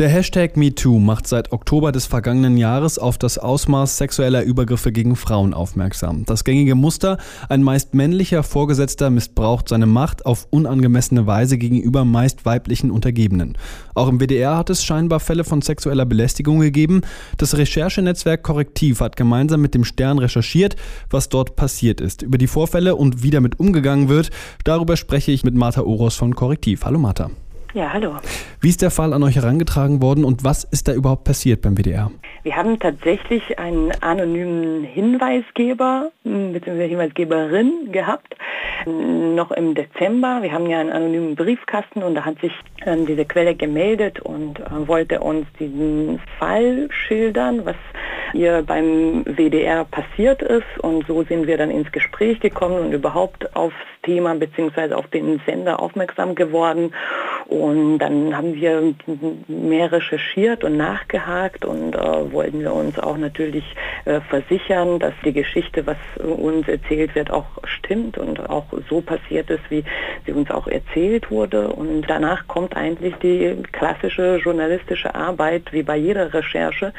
Der Hashtag MeToo macht seit Oktober des vergangenen Jahres auf das Ausmaß sexueller Übergriffe gegen Frauen aufmerksam. Das gängige Muster, ein meist männlicher Vorgesetzter missbraucht seine Macht auf unangemessene Weise gegenüber meist weiblichen Untergebenen. Auch im WDR hat es scheinbar Fälle von sexueller Belästigung gegeben. Das Recherchenetzwerk Korrektiv hat gemeinsam mit dem Stern recherchiert, was dort passiert ist. Über die Vorfälle und wie damit umgegangen wird, darüber spreche ich mit Martha Oros von Korrektiv. Hallo Martha. Ja, hallo. Wie ist der Fall an euch herangetragen worden und was ist da überhaupt passiert beim WDR? Wir haben tatsächlich einen anonymen Hinweisgeber hm, bzw. Hinweisgeberin gehabt, noch im Dezember. Wir haben ja einen anonymen Briefkasten und da hat sich ähm, diese Quelle gemeldet und äh, wollte uns diesen Fall schildern, was ihr beim WDR passiert ist. Und so sind wir dann ins Gespräch gekommen und überhaupt aufs Thema bzw. auf den Sender aufmerksam geworden. Und dann haben wir mehr recherchiert und nachgehakt und äh, wollten wir uns auch natürlich äh, versichern, dass die Geschichte, was uns erzählt wird, auch stimmt und auch so passiert ist, wie sie uns auch erzählt wurde. Und danach kommt eigentlich die klassische journalistische Arbeit, wie bei jeder Recherche.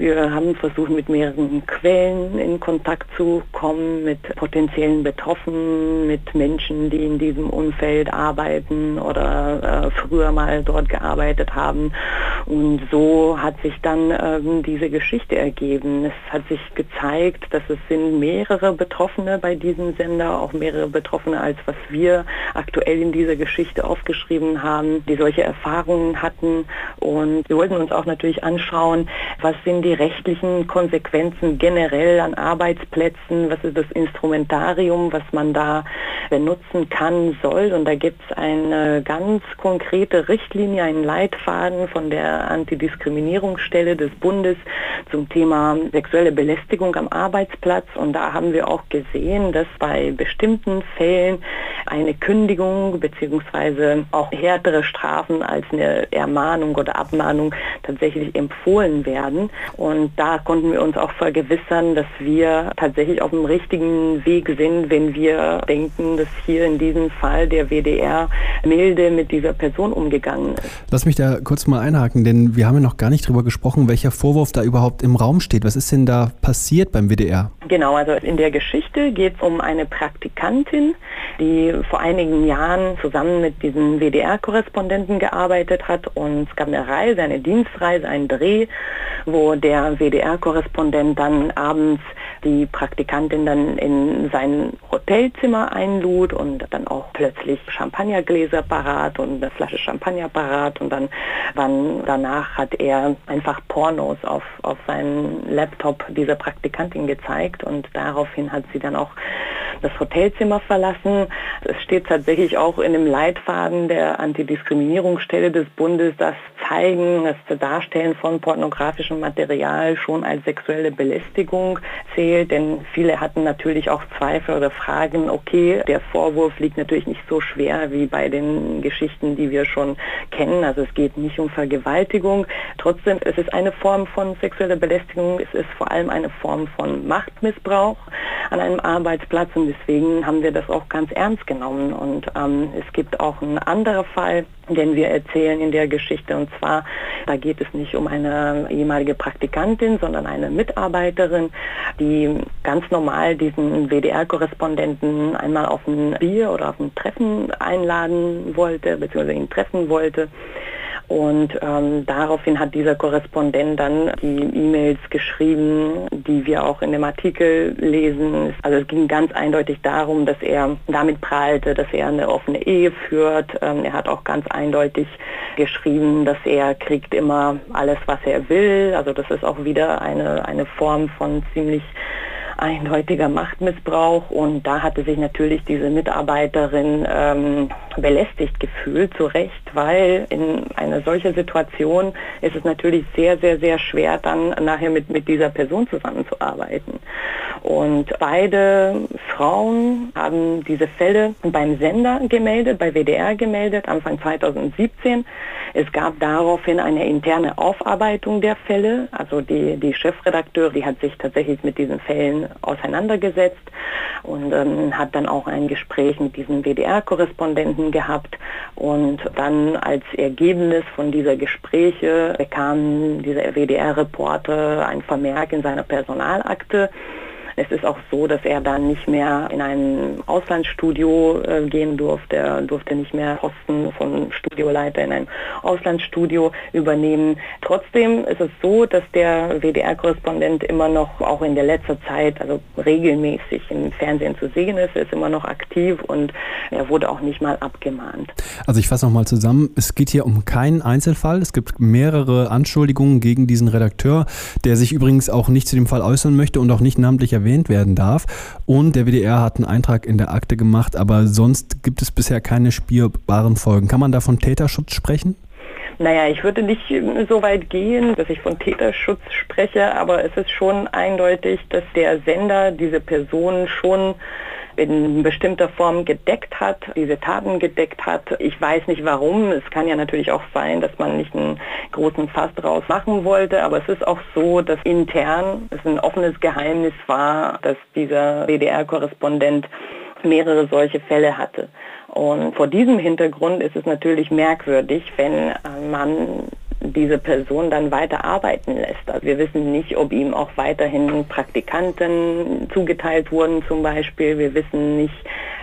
Wir haben versucht, mit mehreren Quellen in Kontakt zu kommen, mit potenziellen Betroffenen, mit Menschen, die in diesem Umfeld arbeiten oder äh, früher mal dort gearbeitet haben. Und so hat sich dann ähm, diese Geschichte ergeben. Es hat sich gezeigt, dass es sind mehrere Betroffene bei diesem Sender, auch mehrere Betroffene, als was wir aktuell in dieser Geschichte aufgeschrieben haben, die solche Erfahrungen hatten. Und wir wollten uns auch natürlich anschauen, was sind die rechtlichen Konsequenzen generell an Arbeitsplätzen, was ist das Instrumentarium, was man da benutzen kann, soll. Und da gibt es eine ganz konkrete Richtlinie, einen Leitfaden von der Antidiskriminierungsstelle des Bundes zum Thema sexuelle Belästigung am Arbeitsplatz. Und da haben wir auch gesehen, dass bei bestimmten Fällen eine Kündigung bzw. auch härtere Strafen als eine Ermahnung oder Abmahnung tatsächlich empfohlen werden. Und da konnten wir uns auch vergewissern, dass wir tatsächlich auf dem richtigen Weg sind, wenn wir denken, dass hier in diesem Fall der WDR milde mit dieser Person umgegangen ist. Lass mich da kurz mal einhaken, denn wir haben ja noch gar nicht darüber gesprochen, welcher Vorwurf da überhaupt im Raum steht. Was ist denn da passiert beim WDR? Genau, also in der Geschichte geht es um eine Praktikantin, die vor einigen Jahren zusammen mit diesen WDR-Korrespondenten gearbeitet hat und es gab eine Reise, eine Dienstreise, einen Dreh, wo der WDR-Korrespondent dann abends die Praktikantin dann in sein Hotelzimmer einlud und dann auch plötzlich Champagnergläser parat und eine Flasche Champagner parat und dann wann danach hat er einfach Pornos auf, auf seinen Laptop dieser Praktikantin gezeigt und daraufhin hat sie dann auch das Hotelzimmer verlassen. Es steht tatsächlich auch in dem Leitfaden der Antidiskriminierungsstelle des Bundes, dass Zeigen, das Darstellen von pornografischem Material schon als sexuelle Belästigung zählt, denn viele hatten natürlich auch Zweifel oder Fragen, okay, der Vorwurf liegt natürlich nicht so schwer wie bei den Geschichten, die wir schon kennen, also es geht nicht um Vergewaltigung, trotzdem es ist eine Form von sexueller Belästigung, es ist vor allem eine Form von Machtmissbrauch an einem Arbeitsplatz. Und deswegen haben wir das auch ganz ernst genommen. Und ähm, es gibt auch einen anderen Fall, den wir erzählen in der Geschichte. Und zwar, da geht es nicht um eine ehemalige Praktikantin, sondern eine Mitarbeiterin, die ganz normal diesen WDR-Korrespondenten einmal auf ein Bier oder auf ein Treffen einladen wollte, beziehungsweise ihn treffen wollte. Und ähm, daraufhin hat dieser Korrespondent dann die E-Mails geschrieben, die wir auch in dem Artikel lesen. Also es ging ganz eindeutig darum, dass er damit prahlte, dass er eine offene Ehe führt. Ähm, er hat auch ganz eindeutig geschrieben, dass er kriegt immer alles, was er will. Also das ist auch wieder eine, eine Form von ziemlich eindeutiger Machtmissbrauch und da hatte sich natürlich diese Mitarbeiterin ähm, belästigt gefühlt, zu Recht, weil in einer solchen Situation ist es natürlich sehr, sehr, sehr schwer, dann nachher mit, mit dieser Person zusammenzuarbeiten. Und beide Frauen haben diese Fälle beim Sender gemeldet, bei WDR gemeldet, Anfang 2017. Es gab daraufhin eine interne Aufarbeitung der Fälle. Also die, die Chefredakteur, die hat sich tatsächlich mit diesen Fällen auseinandergesetzt und ähm, hat dann auch ein Gespräch mit diesen WDR-Korrespondenten gehabt. Und dann als Ergebnis von dieser Gespräche. Bekam dieser WDR-Reporter ein Vermerk in seiner Personalakte, es ist auch so, dass er dann nicht mehr in ein Auslandsstudio äh, gehen durfte. Er durfte nicht mehr Posten von Studioleiter in ein Auslandsstudio übernehmen. Trotzdem ist es so, dass der WDR-Korrespondent immer noch auch in der letzter Zeit, also regelmäßig im Fernsehen zu sehen ist. Er ist immer noch aktiv und er wurde auch nicht mal abgemahnt. Also ich fasse nochmal zusammen. Es geht hier um keinen Einzelfall. Es gibt mehrere Anschuldigungen gegen diesen Redakteur, der sich übrigens auch nicht zu dem Fall äußern möchte und auch nicht namentlich erwähnt werden darf. Und der WDR hat einen Eintrag in der Akte gemacht, aber sonst gibt es bisher keine spierbaren Folgen. Kann man da von Täterschutz sprechen? Naja, ich würde nicht so weit gehen, dass ich von Täterschutz spreche, aber es ist schon eindeutig, dass der Sender diese Person schon in bestimmter Form gedeckt hat, diese Taten gedeckt hat. Ich weiß nicht warum. Es kann ja natürlich auch sein, dass man nicht einen großen Fass draus machen wollte, aber es ist auch so, dass intern es ein offenes Geheimnis war, dass dieser WDR-Korrespondent mehrere solche Fälle hatte. Und vor diesem Hintergrund ist es natürlich merkwürdig, wenn man diese Person dann weiter arbeiten lässt. Also wir wissen nicht, ob ihm auch weiterhin Praktikanten zugeteilt wurden zum Beispiel. Wir wissen nicht,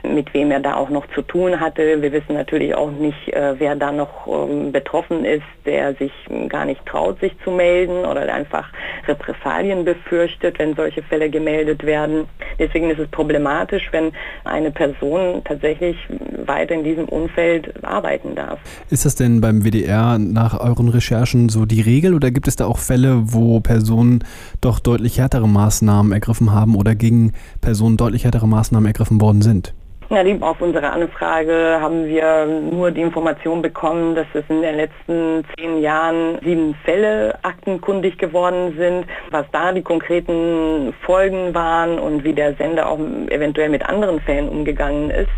mit wem er da auch noch zu tun hatte. Wir wissen natürlich auch nicht, äh, wer da noch ähm, betroffen ist, der sich gar nicht traut, sich zu melden oder einfach Repressalien befürchtet, wenn solche Fälle gemeldet werden. Deswegen ist es problematisch, wenn eine Person tatsächlich weiter in diesem Umfeld arbeiten darf. Ist das denn beim WDR nach euren Recherchen so die Regel oder gibt es da auch Fälle, wo Personen doch deutlich härtere Maßnahmen ergriffen haben oder gegen Personen deutlich härtere Maßnahmen ergriffen worden sind? Ja, auf unsere Anfrage haben wir nur die Information bekommen, dass es in den letzten zehn Jahren sieben Fälle aktenkundig geworden sind. Was da die konkreten Folgen waren und wie der Sender auch eventuell mit anderen Fällen umgegangen ist,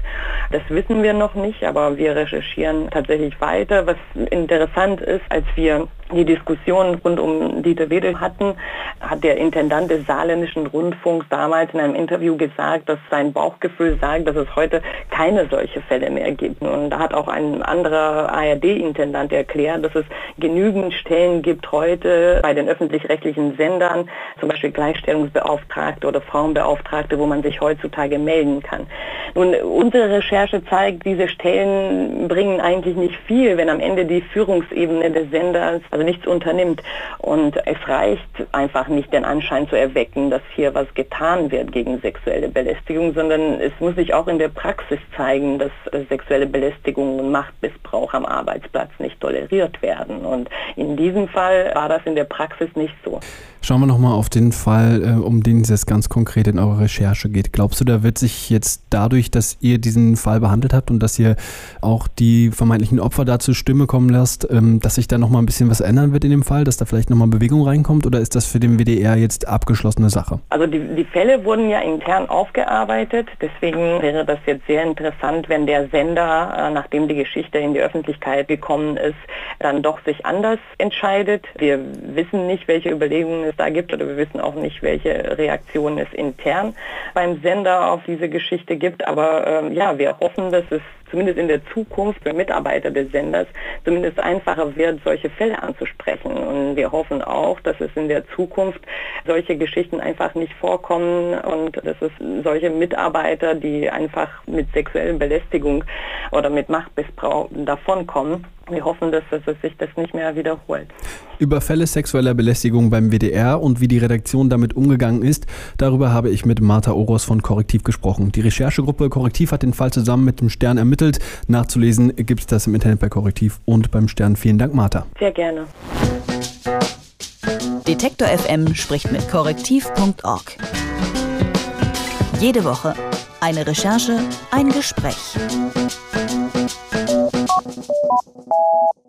das wissen wir noch nicht, aber wir recherchieren tatsächlich weiter. Was interessant ist, als wir die Diskussion rund um Dieter Wedel hatten, hat der Intendant des Saarländischen Rundfunks damals in einem Interview gesagt, dass sein Bauchgefühl sagt, dass es heute keine solche Fälle mehr gibt. Und da hat auch ein anderer ARD-Intendant erklärt, dass es genügend Stellen gibt heute bei den öffentlich-rechtlichen Sendern, zum Beispiel Gleichstellungsbeauftragte oder Frauenbeauftragte, wo man sich heutzutage melden kann. Nun, unsere Recherche zeigt, diese Stellen bringen eigentlich nicht viel, wenn am Ende die Führungsebene des Senders, also nichts unternimmt. Und es reicht einfach nicht, den Anschein zu erwecken, dass hier was getan wird gegen sexuelle Belästigung, sondern es muss sich auch in der Praxis zeigen, dass sexuelle Belästigung und Machtmissbrauch am Arbeitsplatz nicht toleriert werden. Und in diesem Fall war das in der Praxis nicht so. Schauen wir nochmal auf den Fall, äh, um den es jetzt ganz konkret in eurer Recherche geht. Glaubst du, da wird sich jetzt dadurch, dass ihr diesen Fall behandelt habt und dass ihr auch die vermeintlichen Opfer dazu Stimme kommen lasst, ähm, dass sich da nochmal ein bisschen was ändern wird in dem Fall, dass da vielleicht nochmal Bewegung reinkommt oder ist das für den WDR jetzt abgeschlossene Sache? Also die, die Fälle wurden ja intern aufgearbeitet, deswegen wäre das jetzt sehr interessant, wenn der Sender, äh, nachdem die Geschichte in die Öffentlichkeit gekommen ist, dann doch sich anders entscheidet. Wir wissen nicht, welche Überlegungen es da gibt oder wir wissen auch nicht, welche Reaktionen es intern beim Sender auf diese Geschichte gibt. Aber ähm, ja, wir hoffen, dass es zumindest in der Zukunft für Mitarbeiter des Senders zumindest einfacher wird, solche Fälle anzusprechen. Und wir hoffen auch, dass es in der Zukunft solche Geschichten einfach nicht vorkommen und dass es solche Mitarbeiter, die einfach mit sexueller Belästigung oder mit Machtmissbrauch davonkommen, wir hoffen, dass, dass es sich das nicht mehr wiederholt. Über Fälle sexueller Belästigung beim WDR und wie die Redaktion damit umgegangen ist, darüber habe ich mit Martha Oros von Korrektiv gesprochen. Die Recherchegruppe Korrektiv hat den Fall zusammen mit dem Stern ermittelt. Nachzulesen gibt es das im Internet bei Korrektiv und beim Stern. Vielen Dank, Martha. Sehr gerne. Detektor FM spricht mit korrektiv.org. Jede Woche eine Recherche, ein Gespräch. うん。